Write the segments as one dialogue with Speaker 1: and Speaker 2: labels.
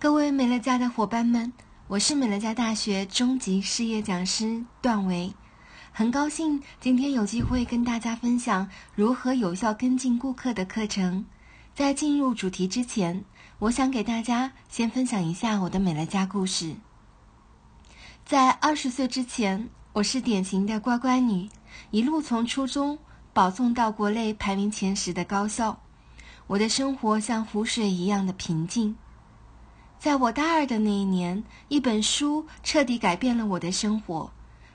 Speaker 1: 各位美乐家的伙伴们，我是美乐家大学中级事业讲师段维，很高兴今天有机会跟大家分享如何有效跟进顾客的课程。在进入主题之前，我想给大家先分享一下我的美乐家故事。在二十岁之前，我是典型的乖乖女，一路从初中保送到国内排名前十的高校。我的生活像湖水一样的平静。在我大二的那一年，一本书彻底改变了我的生活，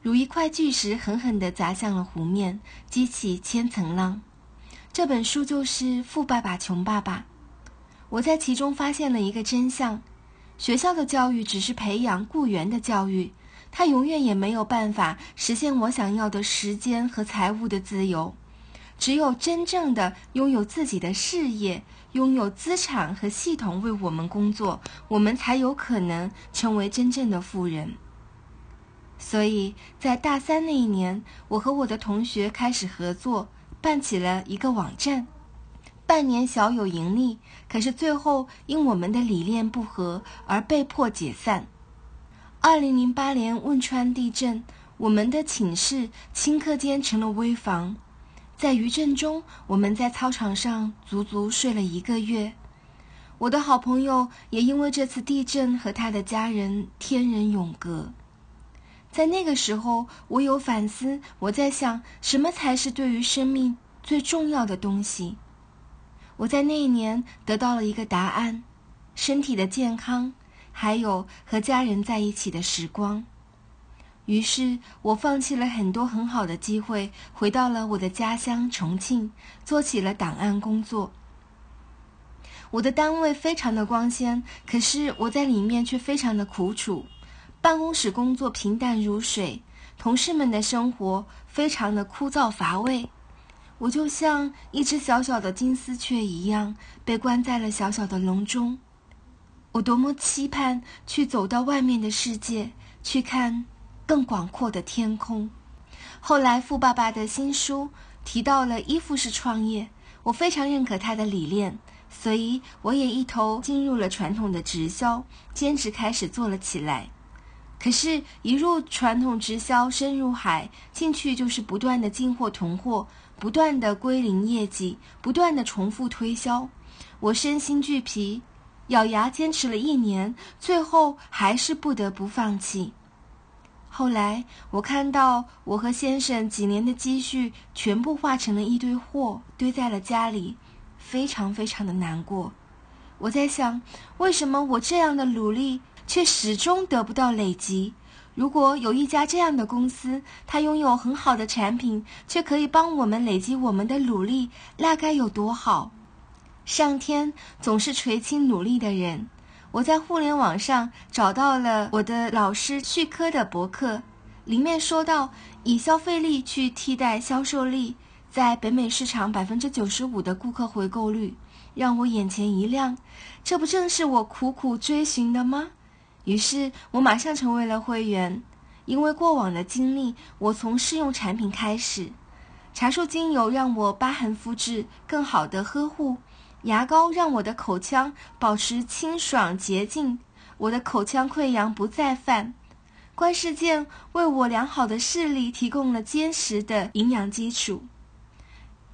Speaker 1: 如一块巨石狠狠地砸向了湖面，激起千层浪。这本书就是《富爸爸穷爸爸》。我在其中发现了一个真相：学校的教育只是培养雇员的教育，他永远也没有办法实现我想要的时间和财务的自由。只有真正的拥有自己的事业，拥有资产和系统为我们工作，我们才有可能成为真正的富人。所以在大三那一年，我和我的同学开始合作，办起了一个网站。半年小有盈利，可是最后因我们的理念不合而被迫解散。二零零八年汶川地震，我们的寝室顷刻间成了危房。在余震中，我们在操场上足足睡了一个月。我的好朋友也因为这次地震和他的家人天人永隔。在那个时候，我有反思，我在想，什么才是对于生命最重要的东西？我在那一年得到了一个答案：身体的健康，还有和家人在一起的时光。于是我放弃了很多很好的机会，回到了我的家乡重庆，做起了档案工作。我的单位非常的光鲜，可是我在里面却非常的苦楚。办公室工作平淡如水，同事们的生活非常的枯燥乏味。我就像一只小小的金丝雀一样，被关在了小小的笼中。我多么期盼去走到外面的世界，去看。更广阔的天空。后来，富爸爸的新书提到了依附式创业，我非常认可他的理念，所以我也一头进入了传统的直销，兼职开始做了起来。可是，一入传统直销，深入海，进去就是不断的进货囤货，不断的归零业绩，不断的重复推销。我身心俱疲，咬牙坚持了一年，最后还是不得不放弃。后来，我看到我和先生几年的积蓄全部化成了一堆货，堆在了家里，非常非常的难过。我在想，为什么我这样的努力却始终得不到累积？如果有一家这样的公司，它拥有很好的产品，却可以帮我们累积我们的努力，那该有多好？上天总是垂青努力的人。我在互联网上找到了我的老师旭科的博客，里面说到以消费力去替代销售力，在北美市场百分之九十五的顾客回购率，让我眼前一亮，这不正是我苦苦追寻的吗？于是我马上成为了会员，因为过往的经历，我从试用产品开始，茶树精油让我疤痕肤质更好的呵护。牙膏让我的口腔保持清爽洁净，我的口腔溃疡不再犯。观世键为我良好的视力提供了坚实的营养基础。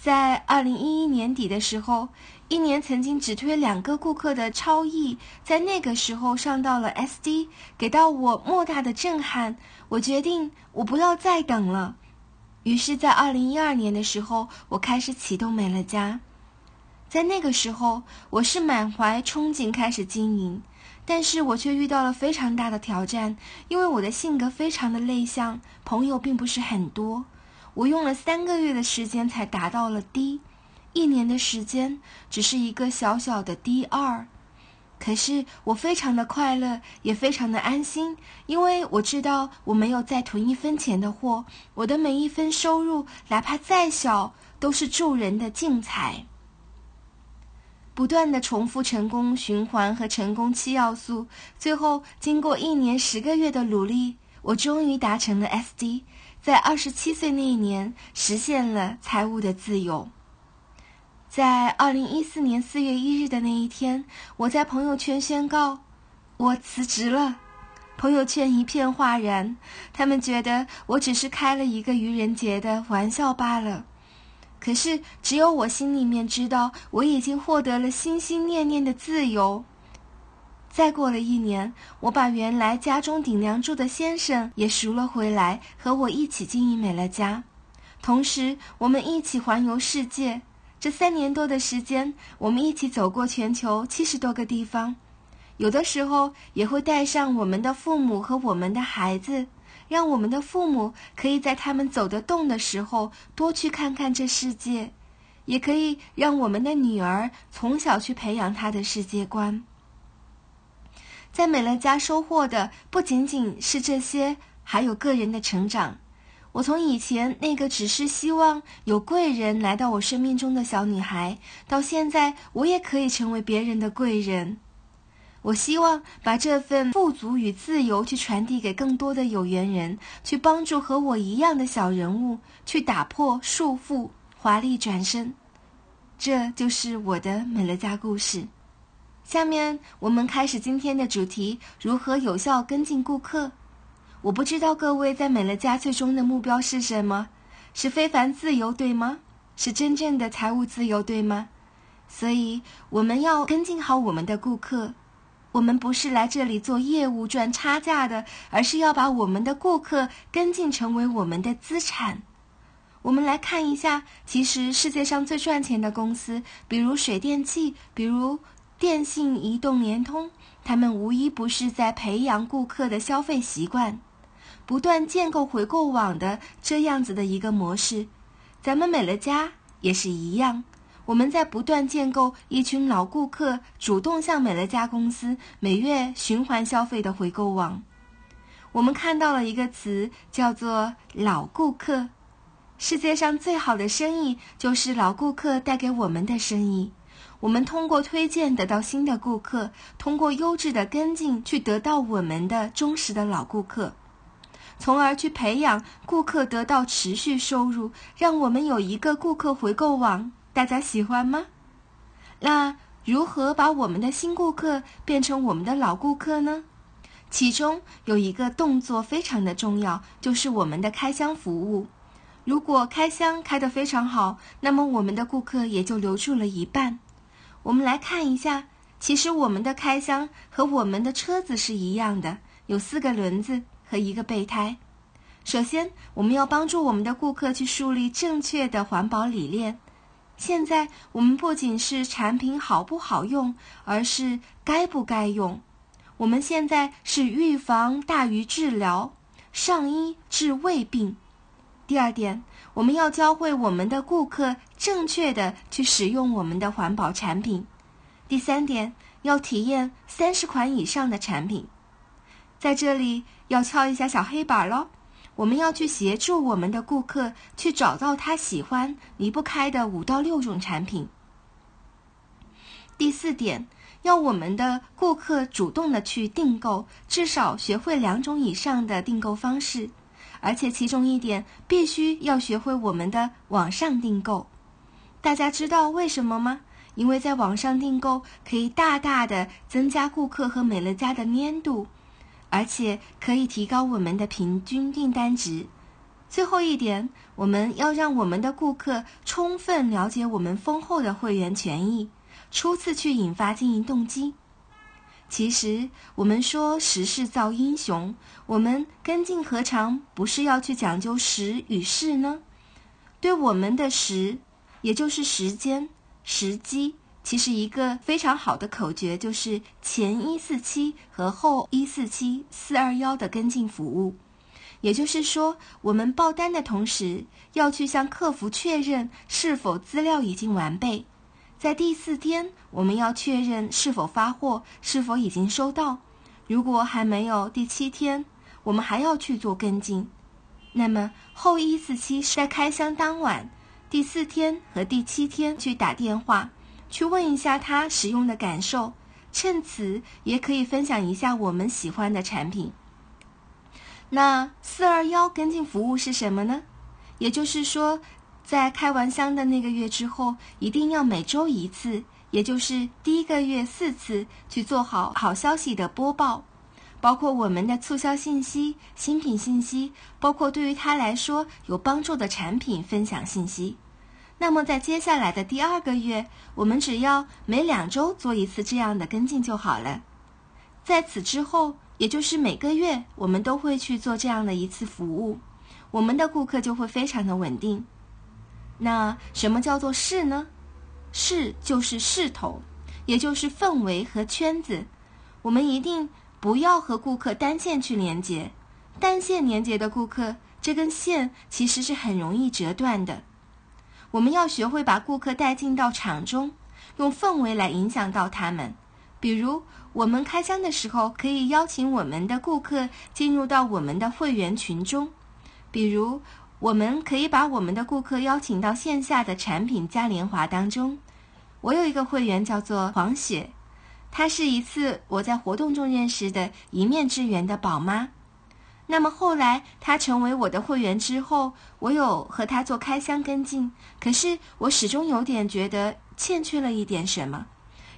Speaker 1: 在二零一一年底的时候，一年曾经只推两个顾客的超亿，在那个时候上到了 SD，给到我莫大的震撼。我决定我不要再等了，于是，在二零一二年的时候，我开始启动美乐家。在那个时候，我是满怀憧憬开始经营，但是我却遇到了非常大的挑战，因为我的性格非常的内向，朋友并不是很多。我用了三个月的时间才达到了 D，一年的时间只是一个小小的 D 二。可是我非常的快乐，也非常的安心，因为我知道我没有再囤一分钱的货，我的每一分收入，哪怕再小，都是助人的净财。不断的重复成功循环和成功七要素，最后经过一年十个月的努力，我终于达成了 SD，在二十七岁那一年实现了财务的自由。在二零一四年四月一日的那一天，我在朋友圈宣告：我辞职了。朋友圈一片哗然，他们觉得我只是开了一个愚人节的玩笑罢了。可是，只有我心里面知道，我已经获得了心心念念的自由。再过了一年，我把原来家中顶梁柱的先生也赎了回来，和我一起经营美乐家。同时，我们一起环游世界。这三年多的时间，我们一起走过全球七十多个地方，有的时候也会带上我们的父母和我们的孩子，让我们的父母可以在他们走得动的时候多去看看这世界，也可以让我们的女儿从小去培养她的世界观。在美乐家收获的不仅仅是这些，还有个人的成长。我从以前那个只是希望有贵人来到我生命中的小女孩，到现在我也可以成为别人的贵人。我希望把这份富足与自由去传递给更多的有缘人，去帮助和我一样的小人物，去打破束缚，华丽转身。这就是我的美乐家故事。下面我们开始今天的主题：如何有效跟进顾客。我不知道各位在美乐家最终的目标是什么？是非凡自由，对吗？是真正的财务自由，对吗？所以我们要跟进好我们的顾客。我们不是来这里做业务赚差价的，而是要把我们的顾客跟进成为我们的资产。我们来看一下，其实世界上最赚钱的公司，比如水电气，比如。电信、移动、联通，他们无一不是在培养顾客的消费习惯，不断建构回购网的这样子的一个模式。咱们美乐家也是一样，我们在不断建构一群老顾客主动向美乐家公司每月循环消费的回购网。我们看到了一个词，叫做“老顾客”。世界上最好的生意，就是老顾客带给我们的生意。我们通过推荐得到新的顾客，通过优质的跟进去得到我们的忠实的老顾客，从而去培养顾客得到持续收入，让我们有一个顾客回购网。大家喜欢吗？那如何把我们的新顾客变成我们的老顾客呢？其中有一个动作非常的重要，就是我们的开箱服务。如果开箱开得非常好，那么我们的顾客也就留住了一半。我们来看一下，其实我们的开箱和我们的车子是一样的，有四个轮子和一个备胎。首先，我们要帮助我们的顾客去树立正确的环保理念。现在，我们不仅是产品好不好用，而是该不该用。我们现在是预防大于治疗，上医治未病。第二点，我们要教会我们的顾客正确的去使用我们的环保产品。第三点，要体验三十款以上的产品。在这里要敲一下小黑板喽，我们要去协助我们的顾客去找到他喜欢、离不开的五到六种产品。第四点，要我们的顾客主动的去订购，至少学会两种以上的订购方式。而且其中一点必须要学会我们的网上订购，大家知道为什么吗？因为在网上订购可以大大的增加顾客和美乐家的粘度，而且可以提高我们的平均订单值。最后一点，我们要让我们的顾客充分了解我们丰厚的会员权益，初次去引发经营动机。其实，我们说时势造英雄，我们跟进何尝不是要去讲究时与势呢？对我们的时，也就是时间、时机，其实一个非常好的口诀就是前一四七和后一四七四二幺的跟进服务。也就是说，我们报单的同时，要去向客服确认是否资料已经完备。在第四天，我们要确认是否发货，是否已经收到。如果还没有，第七天我们还要去做跟进。那么后一四七是在开箱当晚，第四天和第七天去打电话，去问一下他使用的感受，趁此也可以分享一下我们喜欢的产品。那四二幺跟进服务是什么呢？也就是说。在开完箱的那个月之后，一定要每周一次，也就是第一个月四次去做好好消息的播报，包括我们的促销信息、新品信息，包括对于他来说有帮助的产品分享信息。那么在接下来的第二个月，我们只要每两周做一次这样的跟进就好了。在此之后，也就是每个月我们都会去做这样的一次服务，我们的顾客就会非常的稳定。那什么叫做势呢？势就是势头，也就是氛围和圈子。我们一定不要和顾客单线去连接，单线连接的顾客，这根线其实是很容易折断的。我们要学会把顾客带进到场中，用氛围来影响到他们。比如，我们开箱的时候，可以邀请我们的顾客进入到我们的会员群中。比如，我们可以把我们的顾客邀请到线下的产品嘉年华当中。我有一个会员叫做黄雪，她是一次我在活动中认识的一面之缘的宝妈。那么后来她成为我的会员之后，我有和她做开箱跟进，可是我始终有点觉得欠缺了一点什么，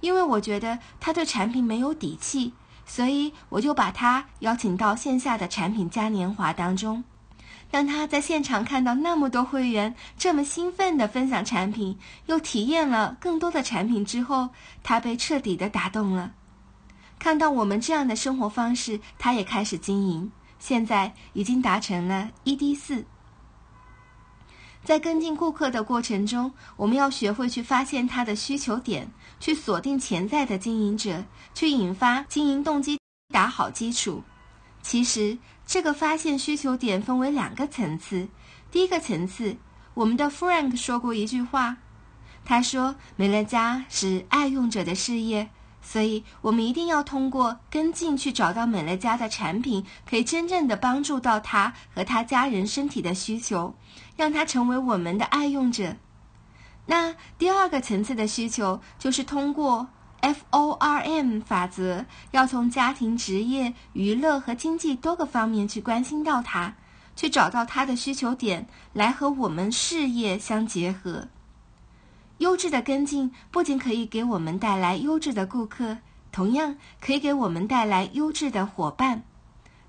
Speaker 1: 因为我觉得她对产品没有底气，所以我就把她邀请到线下的产品嘉年华当中。当他在现场看到那么多会员这么兴奋地分享产品，又体验了更多的产品之后，他被彻底地打动了。看到我们这样的生活方式，他也开始经营，现在已经达成了 ED 四。在跟进顾客的过程中，我们要学会去发现他的需求点，去锁定潜在的经营者，去引发经营动机，打好基础。其实。这个发现需求点分为两个层次。第一个层次，我们的 Frank 说过一句话，他说：“美乐家是爱用者的事业，所以我们一定要通过跟进去找到美乐家的产品，可以真正的帮助到他和他家人身体的需求，让他成为我们的爱用者。”那第二个层次的需求就是通过。FORM 法则要从家庭、职业、娱乐和经济多个方面去关心到他，去找到他的需求点，来和我们事业相结合。优质的跟进不仅可以给我们带来优质的顾客，同样可以给我们带来优质的伙伴。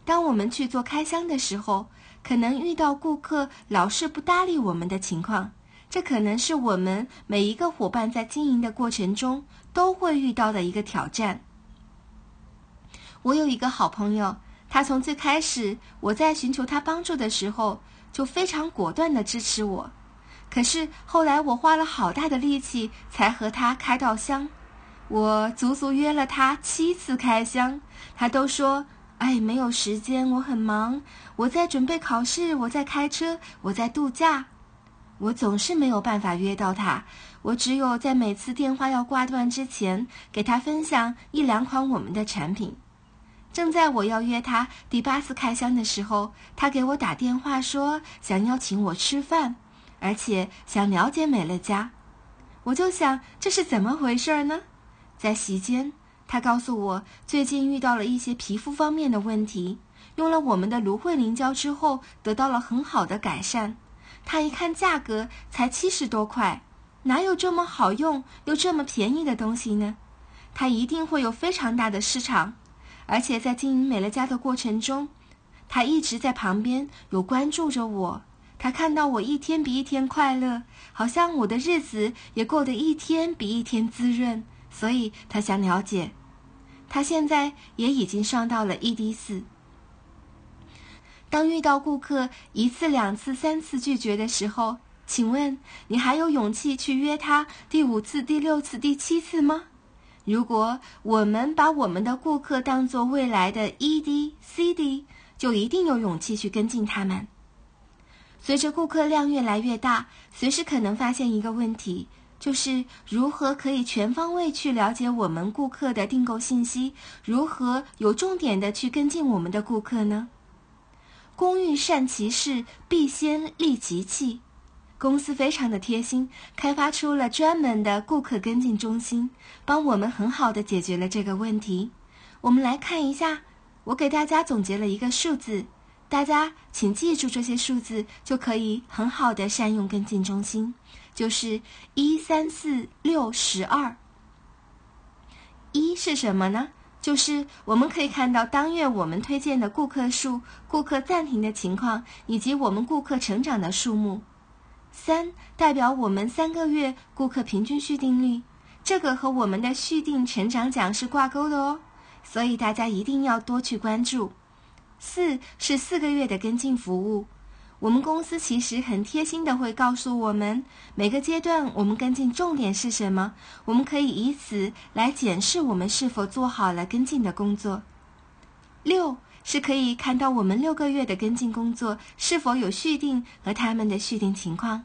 Speaker 1: 当我们去做开箱的时候，可能遇到顾客老是不搭理我们的情况。这可能是我们每一个伙伴在经营的过程中都会遇到的一个挑战。我有一个好朋友，他从最开始我在寻求他帮助的时候，就非常果断的支持我。可是后来我花了好大的力气才和他开到箱，我足足约了他七次开箱，他都说：“哎，没有时间，我很忙，我在准备考试，我在开车，我在度假。”我总是没有办法约到他，我只有在每次电话要挂断之前，给他分享一两款我们的产品。正在我要约他第八次开箱的时候，他给我打电话说想邀请我吃饭，而且想了解美乐家。我就想这是怎么回事呢？在席间，他告诉我最近遇到了一些皮肤方面的问题，用了我们的芦荟凝胶之后，得到了很好的改善。他一看价格才七十多块，哪有这么好用又这么便宜的东西呢？他一定会有非常大的市场，而且在经营美乐家的过程中，他一直在旁边有关注着我。他看到我一天比一天快乐，好像我的日子也过得一天比一天滋润，所以他想了解。他现在也已经上到了 ED 四。当遇到顾客一次、两次、三次拒绝的时候，请问你还有勇气去约他第五次、第六次、第七次吗？如果我们把我们的顾客当作未来的 ED、CD，就一定有勇气去跟进他们。随着顾客量越来越大，随时可能发现一个问题，就是如何可以全方位去了解我们顾客的订购信息，如何有重点的去跟进我们的顾客呢？工欲善其事，必先利其器。公司非常的贴心，开发出了专门的顾客跟进中心，帮我们很好的解决了这个问题。我们来看一下，我给大家总结了一个数字，大家请记住这些数字，就可以很好的善用跟进中心，就是一三四六十二。一是什么呢？就是我们可以看到当月我们推荐的顾客数、顾客暂停的情况以及我们顾客成长的数目。三代表我们三个月顾客平均续订率，这个和我们的续订成长奖是挂钩的哦，所以大家一定要多去关注。四是四个月的跟进服务。我们公司其实很贴心的会告诉我们每个阶段我们跟进重点是什么，我们可以以此来检视我们是否做好了跟进的工作。六是可以看到我们六个月的跟进工作是否有续订和他们的续订情况。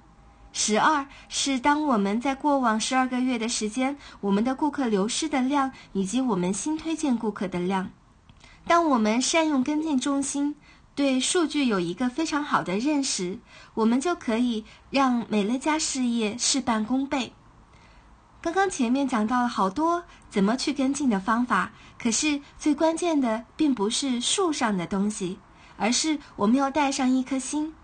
Speaker 1: 十二是当我们在过往十二个月的时间，我们的顾客流失的量以及我们新推荐顾客的量。当我们善用跟进中心。对数据有一个非常好的认识，我们就可以让美乐家事业事半功倍。刚刚前面讲到了好多怎么去跟进的方法，可是最关键的并不是树上的东西，而是我们要带上一颗心。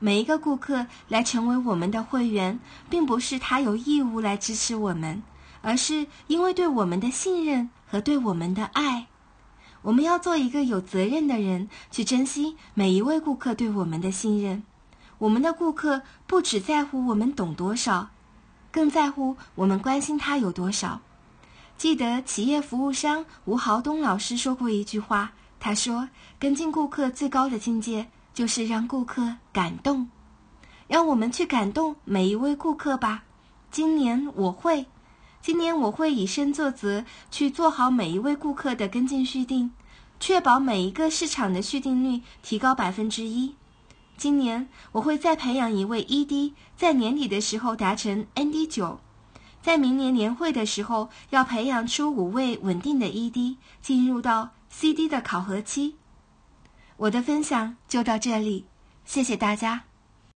Speaker 1: 每一个顾客来成为我们的会员，并不是他有义务来支持我们，而是因为对我们的信任和对我们的爱。我们要做一个有责任的人，去珍惜每一位顾客对我们的信任。我们的顾客不只在乎我们懂多少，更在乎我们关心他有多少。记得企业服务商吴豪东老师说过一句话，他说：“跟进顾客最高的境界，就是让顾客感动。”让我们去感动每一位顾客吧。今年我会。今年我会以身作则，去做好每一位顾客的跟进续订，确保每一个市场的续订率提高百分之一。今年我会再培养一位 ED，在年底的时候达成 ND 九，在明年年会的时候要培养出五位稳定的 ED，进入到 CD 的考核期。我的分享就到这里，谢谢大家。